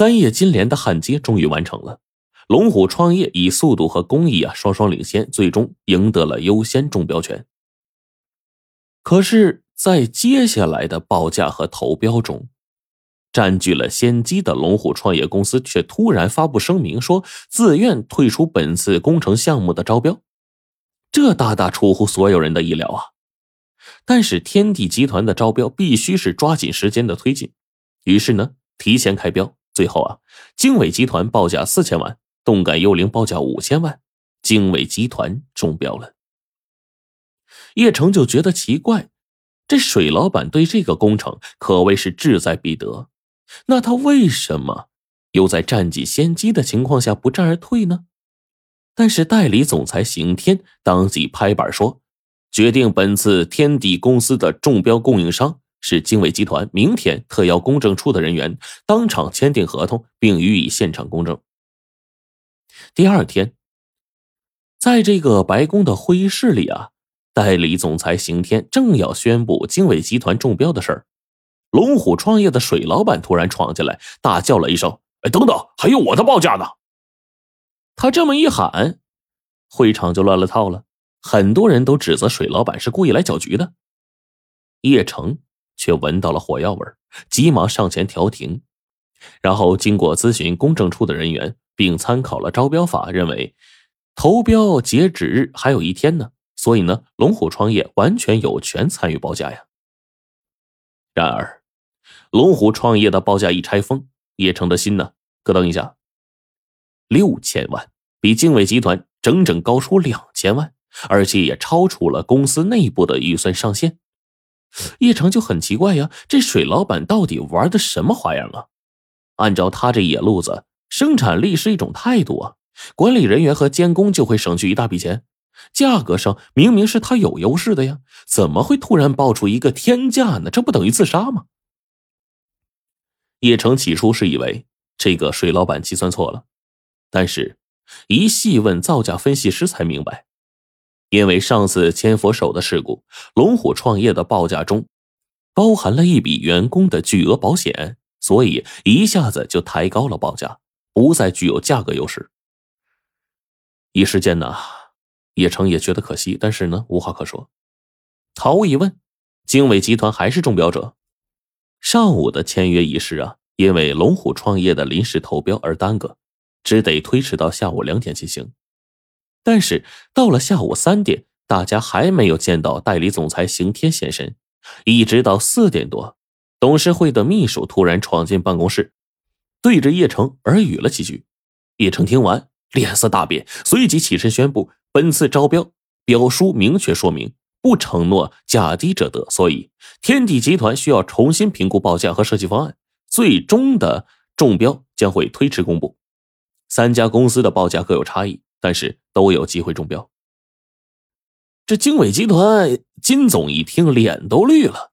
三叶金莲的焊接终于完成了，龙虎创业以速度和工艺啊双双领先，最终赢得了优先中标权。可是，在接下来的报价和投标中，占据了先机的龙虎创业公司却突然发布声明，说自愿退出本次工程项目的招标，这大大出乎所有人的意料啊！但是天地集团的招标必须是抓紧时间的推进，于是呢，提前开标。最后啊，经纬集团报价四千万，动感幽灵报价五千万，经纬集团中标了。叶城就觉得奇怪，这水老板对这个工程可谓是志在必得，那他为什么又在占尽先机的情况下不战而退呢？但是代理总裁邢天当即拍板说，决定本次天地公司的中标供应商。是经纬集团，明天特邀公证处的人员当场签订合同，并予以现场公证。第二天，在这个白宫的会议室里啊，代理总裁邢天正要宣布经纬集团中标的事儿，龙虎创业的水老板突然闯进来，大叫了一声：“哎，等等，还有我的报价呢！”他这么一喊，会场就乱了套了，很多人都指责水老板是故意来搅局的。叶城。却闻到了火药味急忙上前调停，然后经过咨询公证处的人员，并参考了招标法，认为投标截止日还有一天呢，所以呢，龙虎创业完全有权参与报价呀。然而，龙虎创业的报价一拆封，叶城的心呢咯噔一下，六千万比经纬集团整整高出两千万，而且也超出了公司内部的预算上限。叶城就很奇怪呀，这水老板到底玩的什么花样啊？按照他这野路子，生产力是一种态度啊，管理人员和监工就会省去一大笔钱。价格上明明是他有优势的呀，怎么会突然爆出一个天价呢？这不等于自杀吗？叶城起初是以为这个水老板计算错了，但是，一细问造价分析师才明白。因为上次千佛手的事故，龙虎创业的报价中包含了一笔员工的巨额保险，所以一下子就抬高了报价，不再具有价格优势。一时间呢，叶城也觉得可惜，但是呢，无话可说。毫无疑问，经纬集团还是中标者。上午的签约仪式啊，因为龙虎创业的临时投标而耽搁，只得推迟到下午两点进行。但是到了下午三点，大家还没有见到代理总裁邢天现身，一直到四点多，董事会的秘书突然闯进办公室，对着叶城耳语了几句。叶城听完，脸色大变，随即起身宣布：本次招标标书明确说明，不承诺价低者得，所以天地集团需要重新评估报价和设计方案，最终的中标将会推迟公布。三家公司的报价各有差异。但是都有机会中标。这经纬集团金总一听，脸都绿了，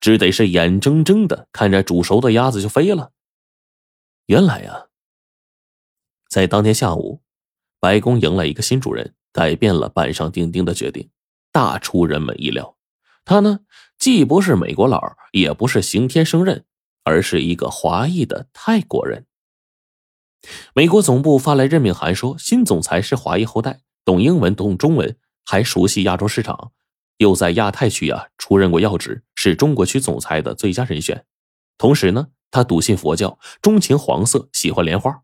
只得是眼睁睁的看着煮熟的鸭子就飞了。原来呀，在当天下午，白宫迎来一个新主人，改变了板上钉钉的决定，大出人们意料。他呢，既不是美国佬，也不是刑天升任，而是一个华裔的泰国人。美国总部发来任命函，说新总裁是华裔后代，懂英文，懂中文，还熟悉亚洲市场，又在亚太区啊出任过要职，是中国区总裁的最佳人选。同时呢，他笃信佛教，钟情黄色，喜欢莲花。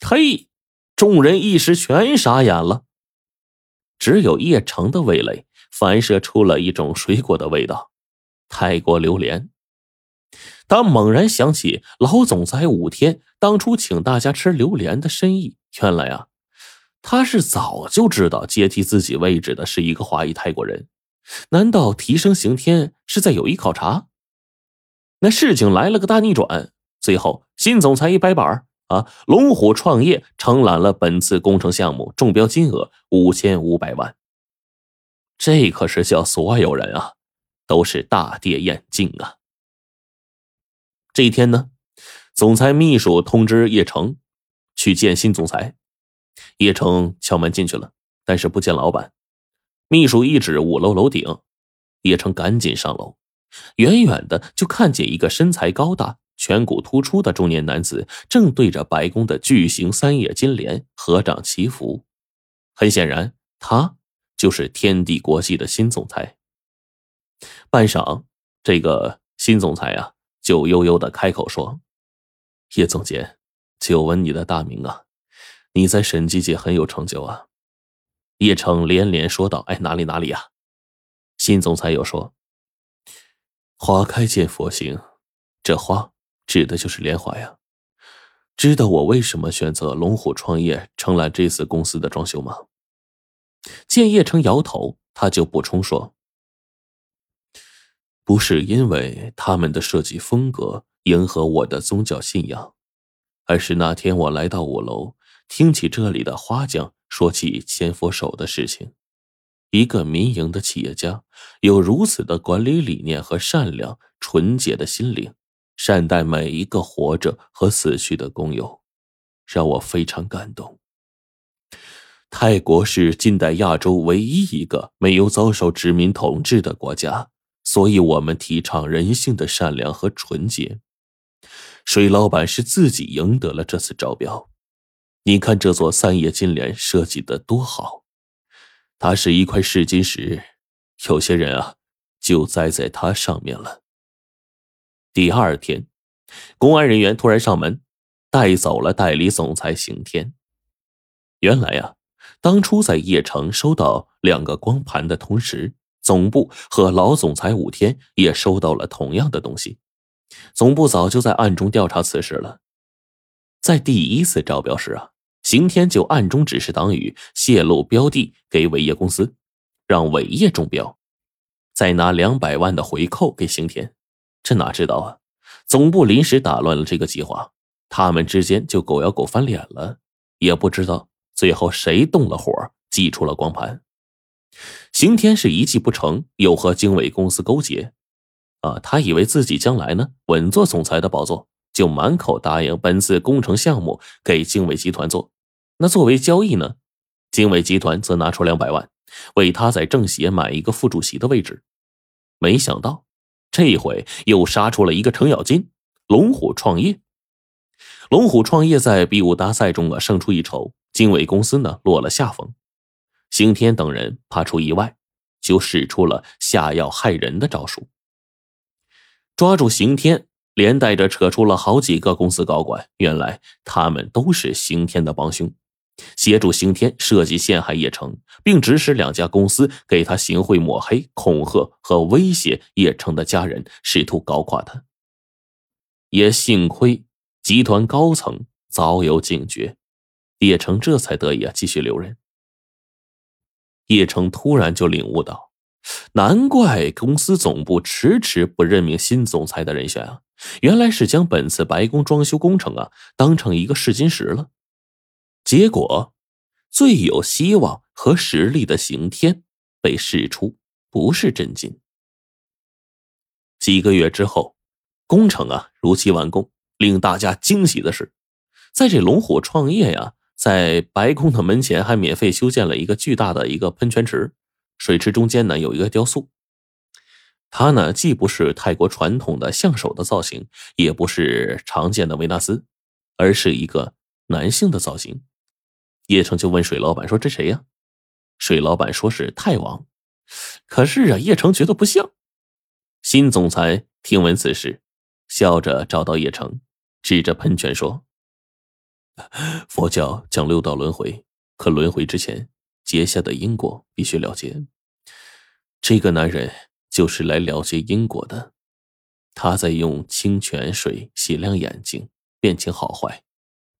嘿，众人一时全傻眼了，只有叶城的味蕾反射出了一种水果的味道——泰国榴莲。他猛然想起老总裁武天当初请大家吃榴莲的深意，原来啊，他是早就知道接替自己位置的是一个华裔泰国人。难道提升刑天是在有意考察？那事情来了个大逆转，最后新总裁一掰板啊，龙虎创业承揽了本次工程项目，中标金额五千五百万。这可是叫所有人啊，都是大跌眼镜啊！这一天呢，总裁秘书通知叶城去见新总裁。叶城敲门进去了，但是不见老板。秘书一指五楼楼顶，叶城赶紧上楼。远远的就看见一个身材高大、颧骨突出的中年男子正对着白宫的巨型三叶金莲合掌祈福。很显然，他就是天地国际的新总裁。半晌，这个新总裁啊，就悠悠的开口说：“叶总监，久闻你的大名啊，你在审计界很有成就啊。”叶城连连说道：“哎，哪里哪里呀？”新总裁又说：“花开见佛心，这花指的就是莲花呀。知道我为什么选择龙虎创业承揽这次公司的装修吗？”见叶城摇头，他就补充说：“不是因为他们的设计风格迎合我的宗教信仰，而是那天我来到五楼，听起这里的花匠说起千佛手的事情。一个民营的企业家有如此的管理理念和善良纯洁的心灵，善待每一个活着和死去的工友，让我非常感动。”泰国是近代亚洲唯一一个没有遭受殖民统治的国家，所以我们提倡人性的善良和纯洁。水老板是自己赢得了这次招标，你看这座三叶金莲设计的多好，它是一块试金石，有些人啊就栽在它上面了。第二天，公安人员突然上门，带走了代理总裁刑天。原来呀。当初在叶城收到两个光盘的同时，总部和老总裁武天也收到了同样的东西。总部早就在暗中调查此事了。在第一次招标时啊，刑天就暗中指示党羽泄露标的给伟业公司，让伟业中标，再拿两百万的回扣给刑天。这哪知道啊？总部临时打乱了这个计划，他们之间就狗咬狗翻脸了，也不知道。最后谁动了火，寄出了光盘？刑天是一计不成，又和经纬公司勾结，啊，他以为自己将来呢稳坐总裁的宝座，就满口答应本次工程项目给经纬集团做。那作为交易呢，经纬集团则拿出两百万，为他在政协买一个副主席的位置。没想到这一回又杀出了一个程咬金，龙虎创业。龙虎创业在比武大赛中啊胜出一筹。经纬公司呢落了下风，刑天等人怕出意外，就使出了下药害人的招数，抓住刑天，连带着扯出了好几个公司高管。原来他们都是刑天的帮凶，协助刑天设计陷害叶城，并指使两家公司给他行贿抹黑、恐吓和威胁叶城的家人，试图搞垮他。也幸亏集团高层早有警觉。叶城这才得以啊继续留任。叶城突然就领悟到，难怪公司总部迟迟不任命新总裁的人选啊，原来是将本次白宫装修工程啊当成一个试金石了。结果，最有希望和实力的刑天被试出，不是震惊。几个月之后，工程啊如期完工。令大家惊喜的是，在这龙虎创业呀。在白宫的门前还免费修建了一个巨大的一个喷泉池，水池中间呢有一个雕塑。它呢既不是泰国传统的象手的造型，也不是常见的维纳斯，而是一个男性的造型。叶城就问水老板说：“这谁呀？”水老板说是泰王。可是啊，叶城觉得不像。新总裁听闻此事，笑着找到叶城，指着喷泉说。佛教讲六道轮回，可轮回之前结下的因果必须了结。这个男人就是来了结因果的，他在用清泉水洗亮眼睛，辨清好坏，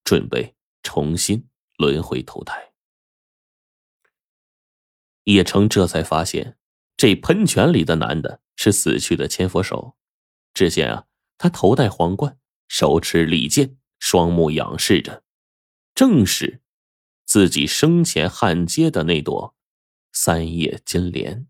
准备重新轮回投胎。叶城这才发现，这喷泉里的男的是死去的千佛手。只见啊，他头戴皇冠，手持利剑，双目仰视着。正是自己生前焊接的那朵三叶金莲。